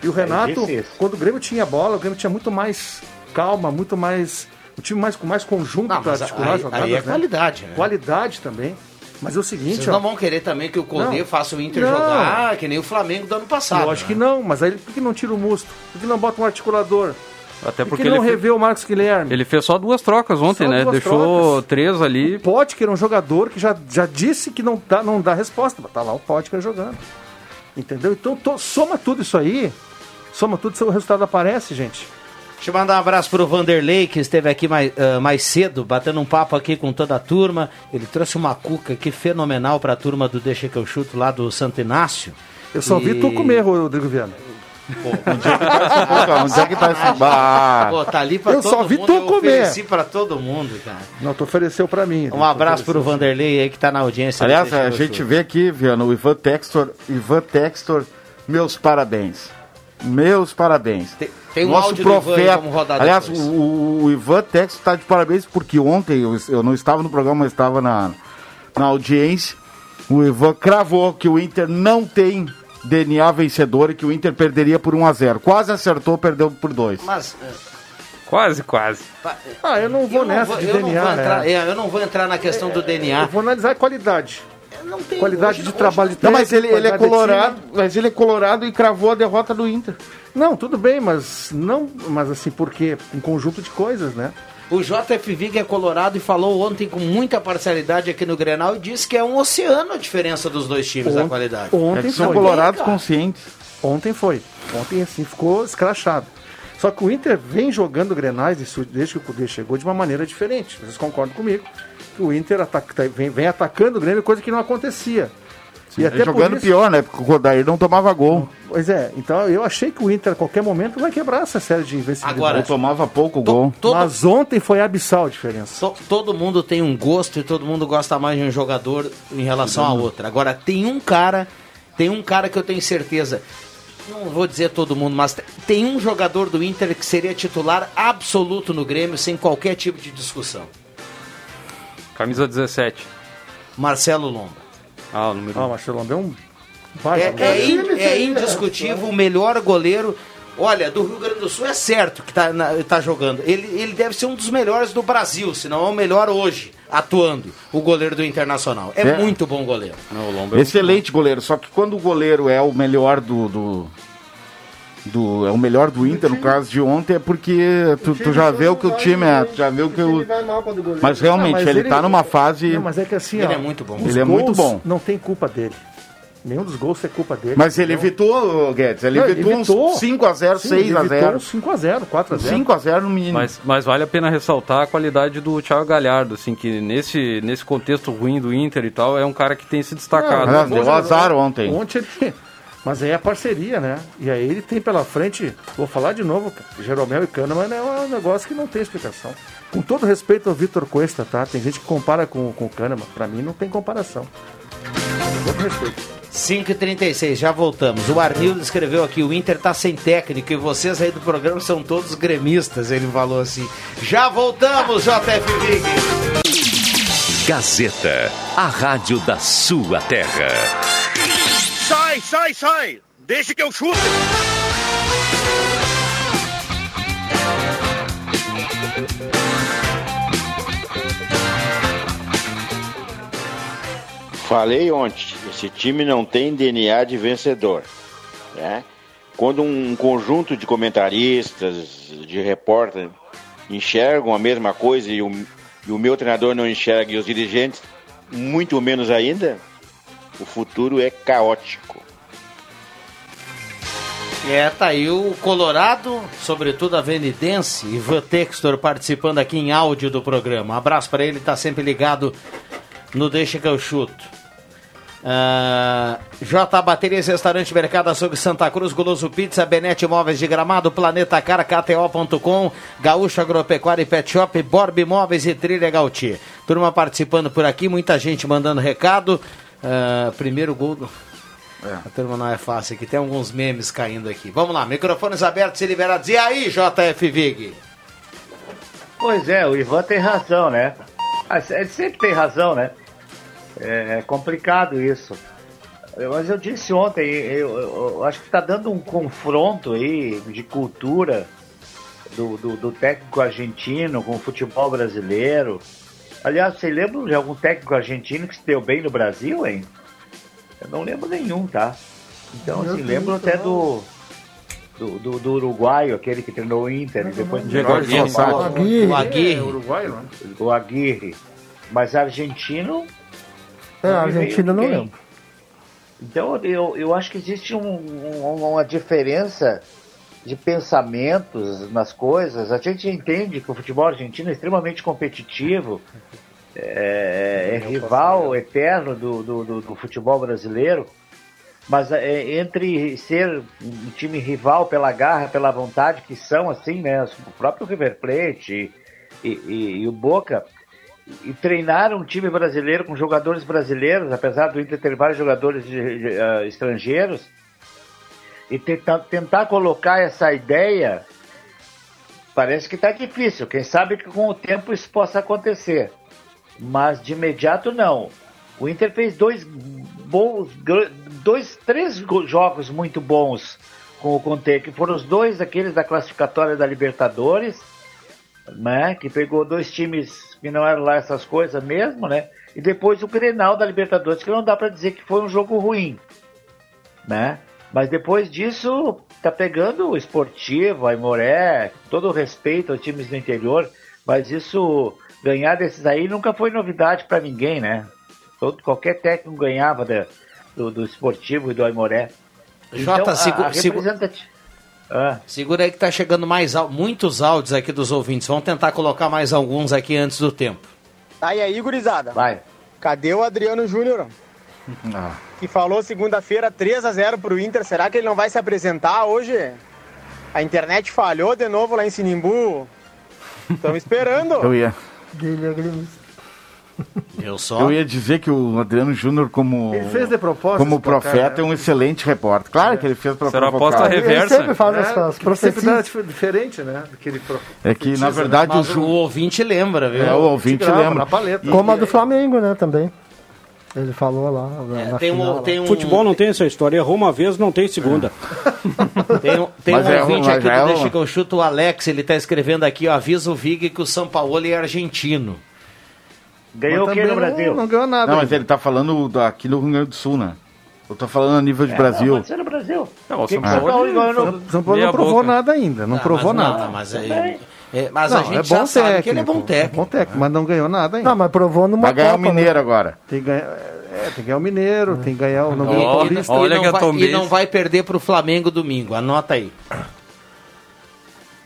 E o Renato, disse isso. quando o Grêmio tinha bola, o Grêmio tinha muito mais calma, muito mais. O time mais, com mais conjunto para mas articular aí- jogadas. aí é né? qualidade, né? Qualidade também. Mas é o seguinte, Vocês ó, não vão querer também que o Codê Não. faça o Inter Não. jogar que nem o Flamengo do ano passado. lógico né? que não, mas aí por que não tira o Musto? Por que não bota um articulador? Até Por porque que ele, não fe- revê o Marcos Guilherme? ele fez só duas trocas ontem, Só né? Deixou trocas. três ali. Potker é um jogador que já, já disse que não dá, não dá resposta. Tá lá o Potker jogando. Entendeu? Então to- soma tudo isso aí. Soma tudo, o resultado aparece, gente. Deixa eu mandar um abraço pro Vanderlei, que esteve aqui mais, ah, mais cedo, batendo um papo aqui com toda a turma. Ele trouxe uma cuca aqui fenomenal pra turma do Deixa que eu chuto lá do Santo Inácio. Eu só vi E- tu comer, Rodrigo Viana. Onde é que tá esse bar? Pô, tá ali pra Eu todo só vi mundo. tu eu comer. ofereci pra todo mundo, cara. Não, tu ofereceu pra mim. Um abraço pro Vanderlei aí que tá na audiência. Aliás, a que gente vê aqui, Viana, o Ivan Textor. Ivan Textor, meus parabéns. Meus parabéns. Tem- tem um Nosso áudio do Ivan aí, profeta. vamos rodar Aliás, o, o Ivan Textor está de parabéns porque ontem eu, eu não estava no programa, mas estava na, na audiência. O Ivan cravou que o Inter não tem DNA vencedor e que o Inter perderia por 1 a 0 Quase acertou, perdeu por 2. Mas, eh, Quase, quase. Ah, eu não vou eu não nessa vou- de eu não DNA, vou entrar, né? é, eu não vou entrar na questão do Eu DNA. vou analisar a qualidade. Não tem- Qualidade hoje- de trabalho de Não, mas ele, técnico, ele é colorado, mas ele é colorado e cravou a derrota do Inter. Não, tudo bem, mas não, mas assim, porque um conjunto de coisas, né? O JF Vig é colorado e falou ontem com muita parcialidade aqui no Grenal e disse que é um oceano a diferença dos dois times da Ont- qualidade. É Ontem são foi. colorados conscientes. Ontem foi. Ontem, assim, ficou escrachado. Só que o Inter vem jogando Grenais desde que o Cudê chegou de uma maneira diferente. Vocês concordam comigo? O Inter ataca- vem, vem atacando o Grêmio, coisa que não acontecia. E até por jogando isso- pior, né? Porque o Rodair não tomava gol. Pois é, então eu achei que o Inter a qualquer momento vai quebrar essa série de invencibilidade. Agora, tomava pouco To- gol. todo, Mas ontem foi abissal a diferença. to- todo mundo tem um gosto e todo mundo gosta mais de um jogador em relação a outro. Agora, tem um cara, tem um cara que eu tenho certeza, não vou dizer todo mundo, mas te- tem um jogador do Inter que seria titular absoluto no Grêmio, sem qualquer tipo de discussão. Camisa 17. Marcelo Lomba. Ah, o número Ah, o 1. Marcelo é um É, baita. é in- é indiscutível o melhor goleiro. Olha, do Rio Grande do Sul é certo que tá, na- tá jogando. Ele, ele deve ser um dos melhores do Brasil, se não é o melhor hoje, atuando, o goleiro do Internacional. É, É. muito bom goleiro. Não, é Excelente goleiro. Só que quando o goleiro é o melhor do. do, do- é o melhor do Inter, no caso de ontem, é porque tu, tu já vê o que o time é. Tu já vê o que o. Mas realmente, Ah, mas ele, ele- tá numa fase. Não, mas é que assim, Ele ó, é muito bom. Ele é muito bom. Não tem culpa dele. Nenhum dos gols é culpa dele. Mas ele evitou, Guedes. Ele Não, evitou evitou. uns 5x0, Sim, ele 6x0. evitou uns 5x0, 4x0. 5x0 no mínimo. Mas, mas vale a pena ressaltar a qualidade do Thiago Galhardo, assim, que nesse, nesse contexto ruim do Inter e tal, é um cara que tem se destacado. Ah, deu azar ontem. Ontem ele... Mas aí é parceria, né? E aí ele tem pela frente, vou falar de novo, cara, Jeromel e Kahneman é um negócio que não tem explicação. Com todo respeito ao Vitor Cuesta, tá? Tem gente que compara com, com o Kahneman. Pra mim não tem comparação. Com todo respeito. 5h36, já voltamos. O Arnildo escreveu aqui: o Inter tá sem técnico e vocês aí do programa são todos gremistas. Ele falou assim. Já voltamos, JF Vig. Gazeta, a rádio da sua terra. Sai, sai! Deixa que eu chuto! Falei ontem, esse time não tem DNA de vencedor. Né? Quando um conjunto de comentaristas, de repórteres, enxergam a mesma coisa e o, e o meu treinador não enxerga e os dirigentes, muito menos ainda, o futuro é caótico. É, tá aí o Colorado, sobretudo a Venidense, Ivan Textor participando aqui em áudio do programa. Um abraço para ele, tá sempre ligado no Deixa que eu chuto. Ah, J Baterias, Restaurante Mercado Açougue Santa Cruz, Goloso Pizza, Benete Imóveis de Gramado, Planeta Cara, KTO.com, Gaúcho Agropecuária e Pet Shop, Borb Imóveis e Trilha Gautier. Turma participando por aqui, muita gente mandando recado. Ah, primeiro gol do... A turma não é fácil aqui, tem alguns memes caindo aqui. Vamos lá, microfones abertos e liberados. E aí, JF Vig? Pois é, o Ivan tem razão, né? Ele sempre tem razão, né? É complicado isso. Mas eu disse ontem, eu, eu- eu acho que está dando um confronto aí de cultura do, do- do técnico argentino com o futebol brasileiro. Aliás, você lembra de algum técnico argentino que se deu bem no Brasil, hein? Eu não lembro nenhum, tá? Então, Meu assim, Deus, lembro até não. do, do, do, do uruguaio, aquele que treinou o Inter e depois Diego treinou Fossati. o Aguirre. O Aguirre. É uruguaio, né? o Aguirre. Mas argentino, É, a Argentina não lembro. Então eu, eu acho que existe um- um- uma diferença de pensamentos nas coisas. A gente entende que o futebol argentino é extremamente competitivo, é, é rival eterno do, do, do- do futebol brasileiro, mas é, entre ser um time rival pela garra, pela vontade, que são assim, né? O próprio River Plate e, e- e o Boca, e treinar um time brasileiro com jogadores brasileiros, apesar do Inter ter vários jogadores de- de, ah, estrangeiros, e tentar, tentar colocar essa ideia, parece que está difícil. Quem sabe que com o tempo isso possa acontecer, mas de imediato não. O Inter fez dois bons, dois, três go- jogos muito bons com o Conte, que foram os dois aqueles da classificatória da Libertadores né? Que pegou dois times que não eram lá essas coisas mesmo, né? E depois o Grenal da Libertadores, que não dá para dizer que foi um jogo ruim, né? Mas depois disso, tá pegando o esportivo, a Imoré, todo o respeito aos times do interior, mas isso, ganhar desses aí nunca foi novidade para ninguém, né? Todo, qualquer técnico ganhava da- do, do esportivo e do Aimoré. Jota, Então, a- segu- a segu- representati- Ah. Segura aí que tá chegando mais muitos áudios aqui dos ouvintes. Vamos tentar colocar mais alguns aqui antes do tempo. Tá, e aí, gurizada? Vai. Cadê o Adriano Júnior? [laughs] Ah. Que falou segunda-feira 3 a 0 pro Inter. Será que ele não vai se apresentar hoje? A internet falhou de novo lá em Sinimbu. Estamos esperando. Eu ia. Eu só. eu ia dizer que o Adriano Júnior, como, Ele fez de propósito como profeta, é né? um excelente repórter. Claro que ele fez para Será provocar. aposta Ele reversa. sempre faz as, as É, que sempre profecias. diferente, né? Do que ele pro- É que, na profetiza, verdade, o Mas o Ju... ouvinte lembra, viu? É, o ouvinte grava lembra. na paleta. E- Como a do Flamengo, né, também. Ele falou lá É, na tem, final. um, lá. tem um, Futebol não tem essa história. Errou uma vez, não tem segunda. [laughs] tem um, tem um é, ouvinte aqui é do Deixa que eu chuto, o Alex, ele tá escrevendo aqui, ó, avisa o Vig que o São Paulo é argentino. Ganhou o que no Brasil? Não, não ganhou nada. Não, mas ele tá falando aqui no Rio Grande do Sul, né? Eu tô falando a nível de É, Brasil. Não, pode ser no Brasil. Não, o São Paulo- no- São Paulo não provou boca. nada ainda, não Ah, provou mas nada. Não, mas aí- Também. É, mas Não, a gente é já bom sabe técnico. que ele é bom técnico. Bom técnico, mas não ganhou nada ainda. Não, mas provou numa Vai ganhar o Copa, né? Mineiro agora. Tem que ganhar, é, tem que ganhar o Mineiro, tem que ganhar o não o Paulista. Olha e, não vai, e não vai perder pro Flamengo domingo, anota aí.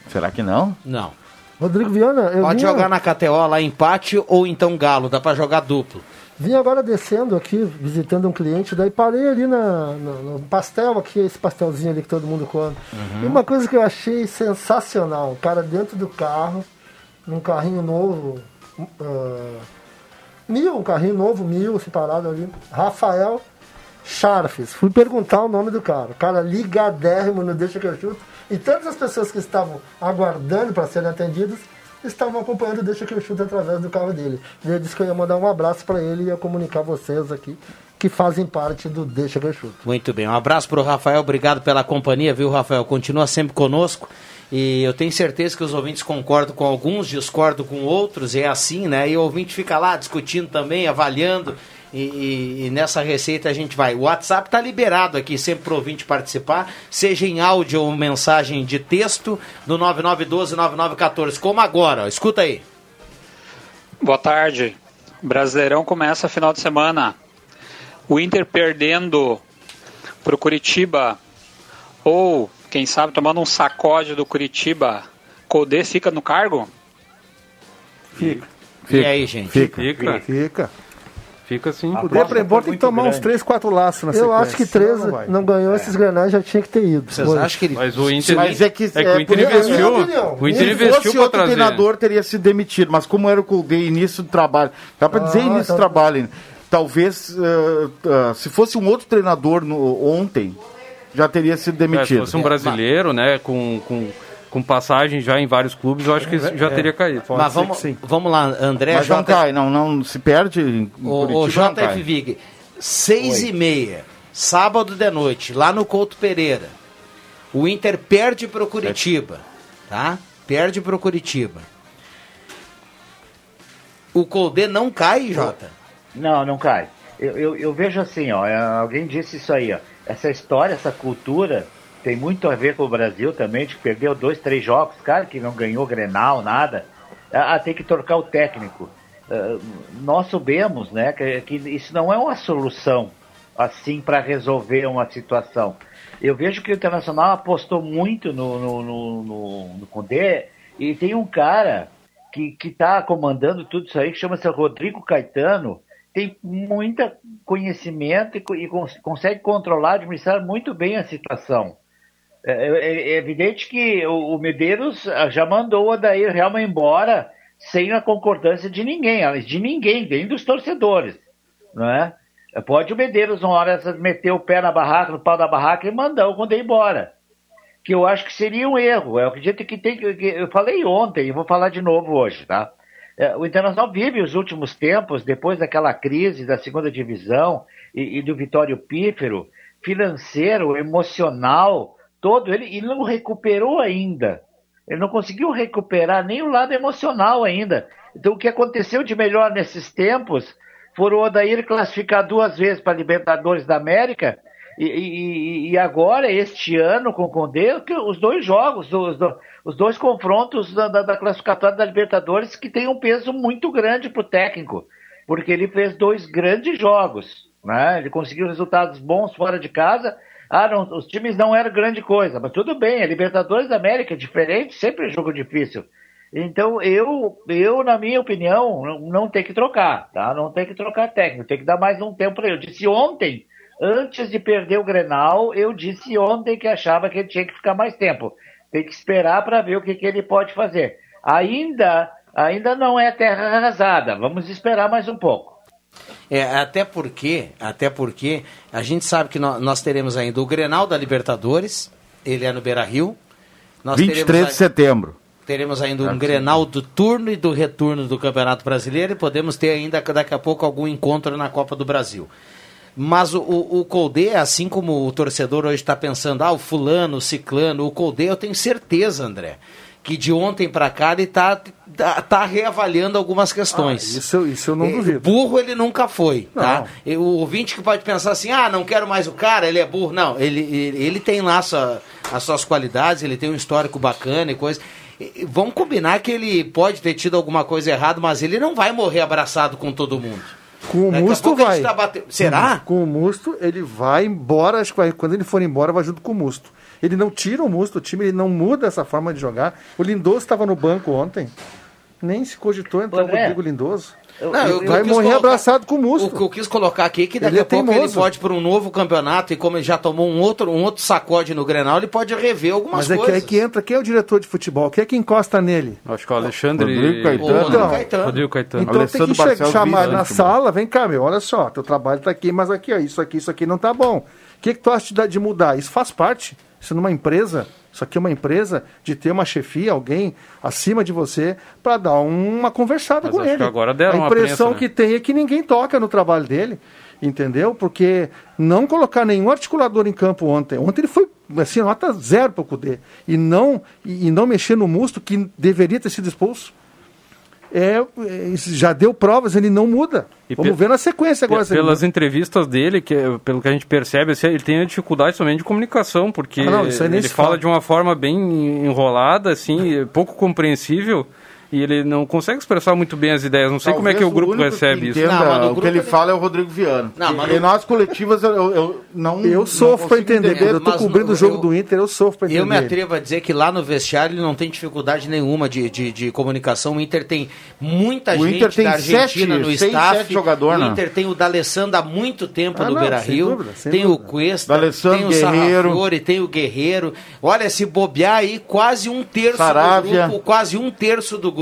Será que não? Não. Rodrigo Viana, eu Pode vinha, jogar na KTO lá empate ou então galo, dá pra jogar duplo. Vim agora descendo aqui, visitando um cliente, daí parei ali na, no, no pastel aqui, esse pastelzinho ali que todo mundo come. E uma coisa que eu achei sensacional, o cara dentro do carro, num carrinho novo, ah, mil, um carrinho novo, mil, separado ali, Rafael Charfes. Fui perguntar o nome do cara. O cara ligadérrimo no Deixa que eu chuto. E todas as pessoas que estavam aguardando para serem atendidas estavam acompanhando o Deixa que eu chuto através do carro dele. E eu disse que eu ia mandar um abraço para ele e ia comunicar vocês aqui que fazem parte do Deixa que eu chuto. Muito bem, um abraço pro Rafael, obrigado pela companhia, viu, Rafael? Continua sempre conosco. E eu tenho certeza que os ouvintes concordam com alguns, discordam com outros, é assim, né? E o ouvinte fica lá discutindo também, avaliando, e, e- e nessa receita a gente vai. O WhatsApp tá liberado aqui sempre pro ouvinte participar, seja em áudio ou mensagem de texto, no 9912-9914, como agora, ó. escuta aí. Boa tarde. Brasileirão começa final de semana. O Inter perdendo pro Curitiba ou, quem sabe, tomando um sacode do Curitiba, Codê fica no cargo? Fica. E aí, gente? Fica. Fica. Fica. Fica sim. O Deprebor tem que tomar uns grande. 3, 4 laços na Eu sequência. acho que 13 Senão não, não ganhou esses granais, já tinha que ter ido. Vocês acham que ele... Mas o Inter, Mas é que- o é, Inter investiu. O Inter Se investiu fosse para outro trazer. treinador, teria se demitido. Mas como era o Colde início do trabalho, dá para dizer Ah, início do trabalho. hein? Talvez, eh, eh, se fosse um outro treinador no- ontem, já teria sido É, se demitido. fosse um brasileiro, né, com, com, com passagem já em vários clubes, eu acho que já teria caído. Pode Mas vamos, vamos lá, André, Mas não J... cai, não, não se perde em O, o não JF. Vig, seis e meia, sábado de noite, lá no Couto Pereira. O Inter perde pro Curitiba, tá? Perde pro Curitiba. O Colde não cai, Jota? Não, não cai. Eu, eu, eu vejo assim, ó, é, alguém disse isso aí, ó. Essa história, essa cultura tem muito a ver com o Brasil também, de que perdeu dois, três jogos, cara, que não ganhou Grenal, nada. Ah, tem que trocar o técnico. Ah, nós sabemos, né, que, que isso não é uma solução assim para resolver uma situação. Eu vejo que o Internacional apostou muito no, no, no, no, no Condé e tem um cara que está comandando tudo isso aí que chama-se Rodrigo Caetano, tem muito conhecimento e, e cons consegue controlar, administrar muito bem a situação. É, é, é evidente que o, o, Medeiros já mandou o Adair Helma embora sem a concordância de ninguém, de ninguém, nem dos torcedores, não é? Pode o Medeiros, uma hora, meter o pé na barraca, no pau da barraca e mandar o Condé embora. Que eu acho que seria um erro. Eu acredito que tem que. Eu falei ontem e vou falar de novo hoje, tá? É, o Internacional vive os últimos tempos, depois daquela crise da segunda divisão e, e do Vitório Pífero, financeiro, emocional, todo, ele, ele não recuperou ainda. Ele não conseguiu recuperar nem o lado emocional ainda. Então, o que aconteceu de melhor nesses tempos foram o Odair classificar duas vezes para Libertadores da América e, e, e, agora, este ano, com o Condé, os dois jogos, os, os dois confrontos da, da, da, classificatória da Libertadores que tem um peso muito grande para o técnico, porque ele fez dois grandes jogos. Né? Ele conseguiu resultados bons fora de casa ah, não, os times não eram grande coisa, mas tudo bem, a Libertadores da América é diferente, sempre é jogo difícil. Então, eu, eu na minha opinião, não, não tem que trocar, tá? Não tem que trocar técnico, tem que dar mais um tempo para ele. Eu disse ontem, antes de perder o Grenal, eu disse ontem que achava que ele tinha que ficar mais tempo. Tem que esperar para ver o que, que ele pode fazer. Ainda, ainda não é terra arrasada, vamos esperar mais um pouco. É, até porque, até porque a gente sabe que nós, nós teremos ainda o Grenal da Libertadores, ele é no Beira Rio. Nós 23 de setembro. Teremos ainda um Grenal do turno e do retorno do Campeonato Brasileiro e podemos ter ainda daqui a pouco algum encontro na Copa do Brasil. Mas o, o, o Colde, assim como o torcedor hoje está pensando, ah, o fulano, o ciclano, o Colde, eu tenho certeza, André, que de ontem para cá ele está tá, tá reavaliando algumas questões. Ah, isso, isso eu não é, duvido. Burro ele nunca foi, tá? O ouvinte que pode pensar assim, ah, não quero mais o cara, ele é burro. Não, ele, ele, ele tem lá sua, as suas qualidades, ele tem um histórico bacana e coisa. E, vamos combinar que ele pode ter tido alguma coisa errada, mas ele não vai morrer abraçado com todo mundo. Com o Musto vai. Tá bate... Será? Com o Musto, ele vai embora, acho que vai, quando ele for embora, vai junto com o Musto. Ele não tira o Musto do time, ele não muda essa forma de jogar. O Lindoso estava no banco ontem. Nem se cogitou entrar o Rodrigo Lindoso. Não, eu, vai eu morrer colocar, abraçado com o Musto. O que eu quis colocar aqui é que daqui ele a pouco teimoso. ele pode para um novo campeonato e como ele já tomou um outro, um outro sacode no Grenal, ele pode rever algumas Mas coisas. Mas é que, é que entra, quem é o diretor de futebol? Quem é que encosta nele? Acho que é o Alexandre... Rodrigo Caetano. Então, Caetano. Rodrigo Caetano. Então Alessandro tem que Barcelos chamar na sala, vem cá, meu, olha só, teu trabalho está aqui, mas aqui, ó, isso aqui, isso aqui não tá bom. O que, que tu acha de mudar? Isso faz parte. Isso numa empresa isso aqui é uma empresa de ter uma chefia, alguém acima de você, para dar uma conversada Mas com ele. agora deram a impressão prensa, né? que tem é que ninguém toca no trabalho dele, entendeu? Porque não colocar nenhum articulador em campo ontem. Ontem ele foi assim, nota zero para o Cudê. E não, e, e não mexer no musto que deveria ter sido expulso é, já deu provas, ele não muda. E Vamos ver na sequência agora. Pelas entrevistas dele, que, pelo que a gente percebe, assim, ele tem dificuldade somente de comunicação, porque ah, não, ele fala, fala de uma forma bem enrolada, assim, pouco compreensível e ele não consegue expressar muito bem as ideias. Não sei Talvez como é que o grupo o recebe que isso. Não, o que ele, ele fala é o Rodrigo Viana. Não, mas em nós coletivas eu, eu não. Eu sofro para entender. entender. Eu estou cobrindo no, o jogo eu, do Inter, eu sofro para entender. Eu me atrevo a dizer que lá no vestiário ele não tem dificuldade nenhuma de, de, de comunicação. O Inter tem muita o gente Inter tem da Argentina sete, no seis, staff. Sete jogador, o né? Inter tem o D'Alessandro há muito tempo ah, no Beira Rio. tem dúvida. o Cuesta, tem o Guerreiro. Tem o Guerreiro. Olha, se bobear aí, quase um terço do grupo, quase um terço do grupo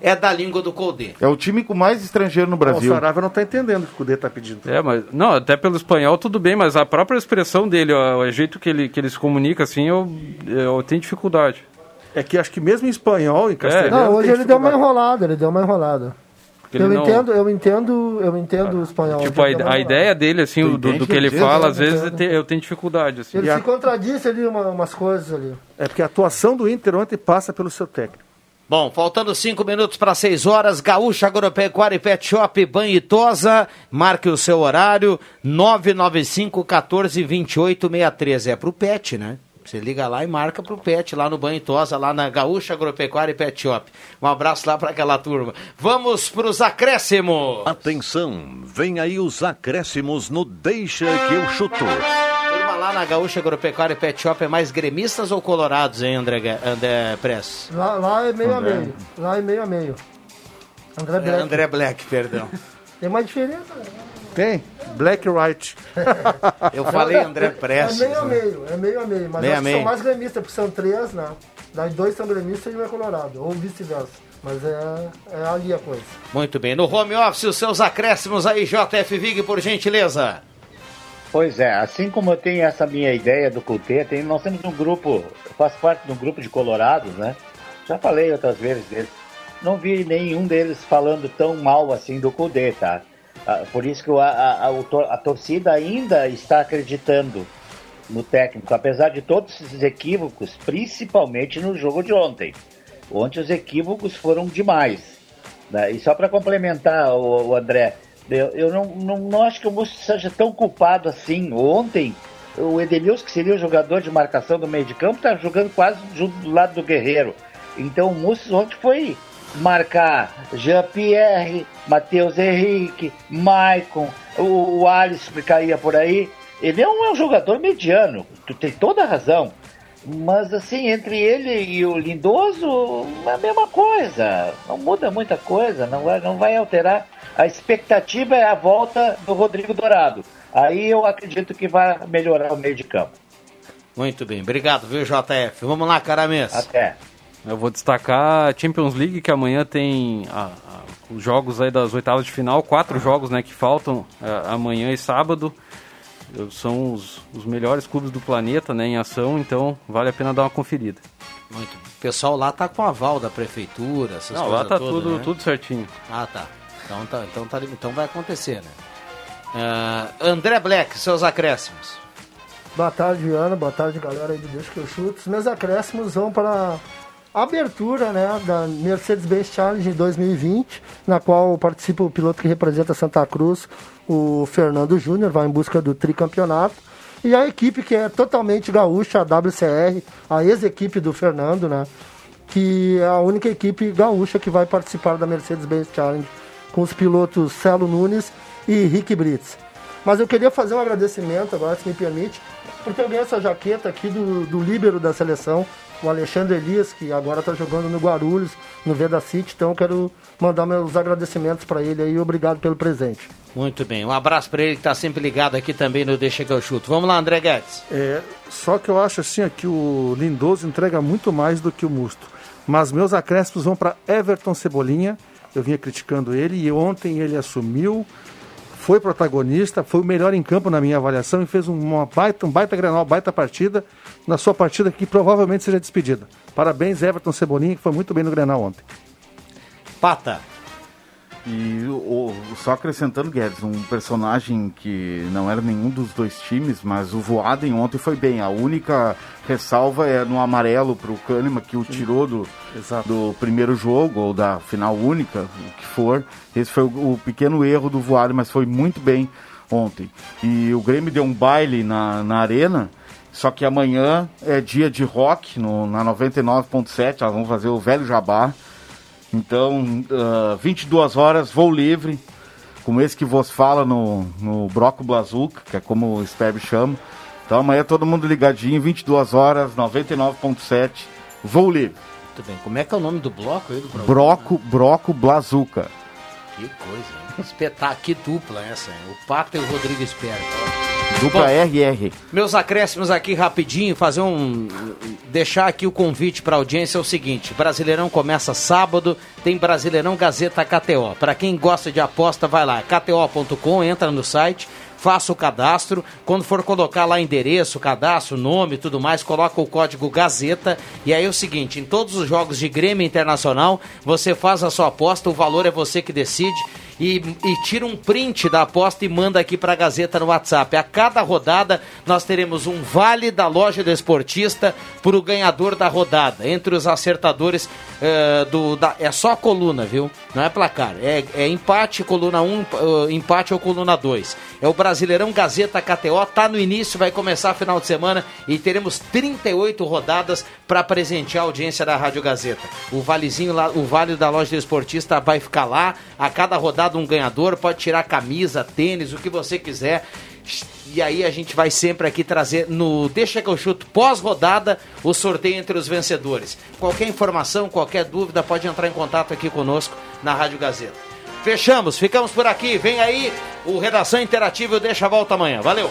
é da língua do Colde. É o time com mais estrangeiro no Brasil. O Saravia não está entendendo o que o Colde está pedindo. É, mas não, até pelo espanhol tudo bem, mas a própria expressão dele, ó, o jeito que ele, que ele se comunica, assim, eu, eu tenho dificuldade. É que acho que mesmo em espanhol, em castelhano. Não, hoje ele deu uma enrolada, ele deu uma enrolada. Eu não... entendo, eu entendo, eu entendo o espanhol. Tipo, a, a ideia dele, assim, do, do, que ele fala, às vezes eu tenho, eu tenho dificuldade. Assim. Ele e se a... contradisse ali uma, umas coisas ali. É porque a atuação do Inter ontem passa pelo seu técnico. Bom, faltando cinco minutos para seis horas, Gaúcha Agropecuária e Pet Shop Banho e Tosa, marque o seu horário, 995 14 28 63. É pro Pet, né? Você liga lá e marca pro Pet, lá no Banho e Tosa, lá na Gaúcha Agropecuária e Pet Shop. Um abraço lá para aquela turma. Vamos pros acréscimos. Atenção, vem aí os acréscimos no Deixa que eu chuto. Lá na Gaúcha Agropecuária e Pet Shop é mais gremistas ou colorados, hein, André, André Press? Lá, lá é meio André. a meio. Lá é meio a meio. André É, Black. André Black, perdão. [laughs] Tem uma diferença. né? Tem. Black Right. [laughs] Eu falei André Prestes. É meio a né? meio, é meio a meio. Mas Meio acho que são meio. mais gremistas, porque são três, né? Daí dois são gremistas e um é colorado, ou vice-versa. Mas é, é ali a coisa. Muito bem. No home office, os seus acréscimos aí, JF Vig, por gentileza. Pois é, assim como eu tenho essa minha ideia do Cutê, tem, nós temos um grupo, eu faço parte de um grupo de colorados, né? Já falei outras vezes deles. Não vi nenhum deles falando tão mal assim do Cudê, tá? Ah, Por isso que o- a, a- o tor- a torcida ainda está acreditando no técnico, apesar de todos esses equívocos, principalmente no jogo de ontem. Ontem os equívocos foram demais. né? E só para complementar, o, André, eu, eu não, não, não acho que o Múcio seja tão culpado assim. Ontem, o Edenilson, que seria o jogador de marcação do meio de campo, está jogando quase junto do lado do Guerreiro. Então o Múcio ontem foi marcar Jean-Pierre, Matheus Henrique, Maicon, o, o Alisson que caía por aí. Ele não é um jogador mediano, tu tem toda a razão. Mas assim, entre ele e o Lindoso, é a mesma coisa. Não muda muita coisa, não vai, não vai alterar. A expectativa é a volta do Rodrigo Dourado. Aí eu acredito que vai melhorar o meio de campo. Muito bem. Obrigado, viu, JF? Vamos lá, Caramês. Até. Eu vou destacar a Champions League, que amanhã tem a- a- os jogos aí das oitavas de final, quatro jogos né, que faltam é, amanhã e sábado. São os, os melhores clubes do planeta né, em ação, então vale a pena dar uma conferida. Muito bem. O pessoal lá tá com aval da prefeitura, essas Não, coisas lá tá todas, tudo, né? tudo certinho. Ah, tá. Então, tá, então, tá, então vai acontecer, né? Ah, André Black, seus acréscimos. Boa tarde, Ana. Boa tarde, galera aí do Deixa que eu chuto. Os meus acréscimos vão para abertura né, da Mercedes-Benz Challenge 2020, na qual participa o piloto que representa Santa Cruz, o Fernando Júnior, vai em busca do tricampeonato. E a equipe que é totalmente gaúcha, a WCR, a ex-equipe do Fernando, né? Que é a única equipe gaúcha que vai participar da Mercedes-Benz Challenge, com os pilotos Celo Nunes e Rick Brits. Mas eu queria fazer um agradecimento agora, se me permite, porque eu ganhei essa jaqueta aqui do, do líbero da seleção, o Alexandre Elias, que agora está jogando no Guarulhos, no Veda City. Então eu quero mandar meus agradecimentos para ele aí e obrigado pelo presente. Muito bem. Um abraço para ele que tá sempre ligado aqui também no Deixa que eu chuto. Vamos lá, André Guedes. É, só que eu acho assim ó, que o Lindoso entrega muito mais do que o Musto. Mas meus acréscimos vão para Everton Cebolinha. Eu vinha criticando ele e ontem ele assumiu, foi protagonista, foi o melhor em campo na minha avaliação e fez uma baita, um baita granal, baita partida na sua partida que provavelmente seja despedida. Parabéns, Everton Cebolinha, que foi muito bem no Grenal ontem. Pata. E o, só acrescentando, Guedes, um personagem que não era nenhum dos dois times, mas o Voaden ontem foi bem. A única ressalva é no amarelo para o Kahneman, que o tirou do, do primeiro jogo, ou da final única, o que for. Esse foi o, o pequeno erro do Voaden, mas foi muito bem ontem. E o Grêmio deu um baile na, na arena, só que amanhã é dia de rock no, na 99.7, nós vamos fazer o velho jabá. Então, ah, 22 horas, voo livre, como esse que vos fala no, no Broco Blazuca, que é como o Speb chama. Então amanhã todo mundo ligadinho, 22 horas, 99.7, voo livre. Muito bem. Como é que é o nome do bloco aí do programa? Broco, Broco Blazuca. Que coisa, hein? Espetar, que dupla essa, hein? O Pata e o Rodrigo Espera. Dupla Bom, RR. Meus acréscimos aqui rapidinho, fazer um. Deixar aqui o convite para a audiência é o seguinte: Brasileirão começa sábado, tem Brasileirão Gazeta KTO. Para quem gosta de aposta, vai lá, kto.com, entra no site, faça o cadastro. Quando for colocar lá endereço, cadastro, nome e tudo mais, coloca o código Gazeta. E aí é o seguinte: em todos os jogos de Grêmio Internacional, você faz a sua aposta, o valor é você que decide. E, e tira um print da aposta e manda aqui para a Gazeta no WhatsApp. A cada rodada nós teremos um vale da loja do esportista para o ganhador da rodada. Entre os acertadores eh, do. Da, é só coluna, viu? Não é placar. É, é empate, coluna 1, um, uh, empate ou coluna 2. É o Brasileirão Gazeta KTO, tá no início, vai começar final de semana e teremos 38 rodadas para presentear a audiência da Rádio Gazeta. O valezinho lá, o vale da loja esportista vai ficar lá. A cada rodada um ganhador, pode tirar camisa, tênis, o que você quiser. E aí a gente vai sempre aqui trazer no Deixa que eu chuto pós-rodada o sorteio entre os vencedores. Qualquer informação, qualquer dúvida, pode entrar em contato aqui conosco na Rádio Gazeta. Fechamos, ficamos por aqui. Vem aí o Redação Interativa e Deixa a volta amanhã. Valeu!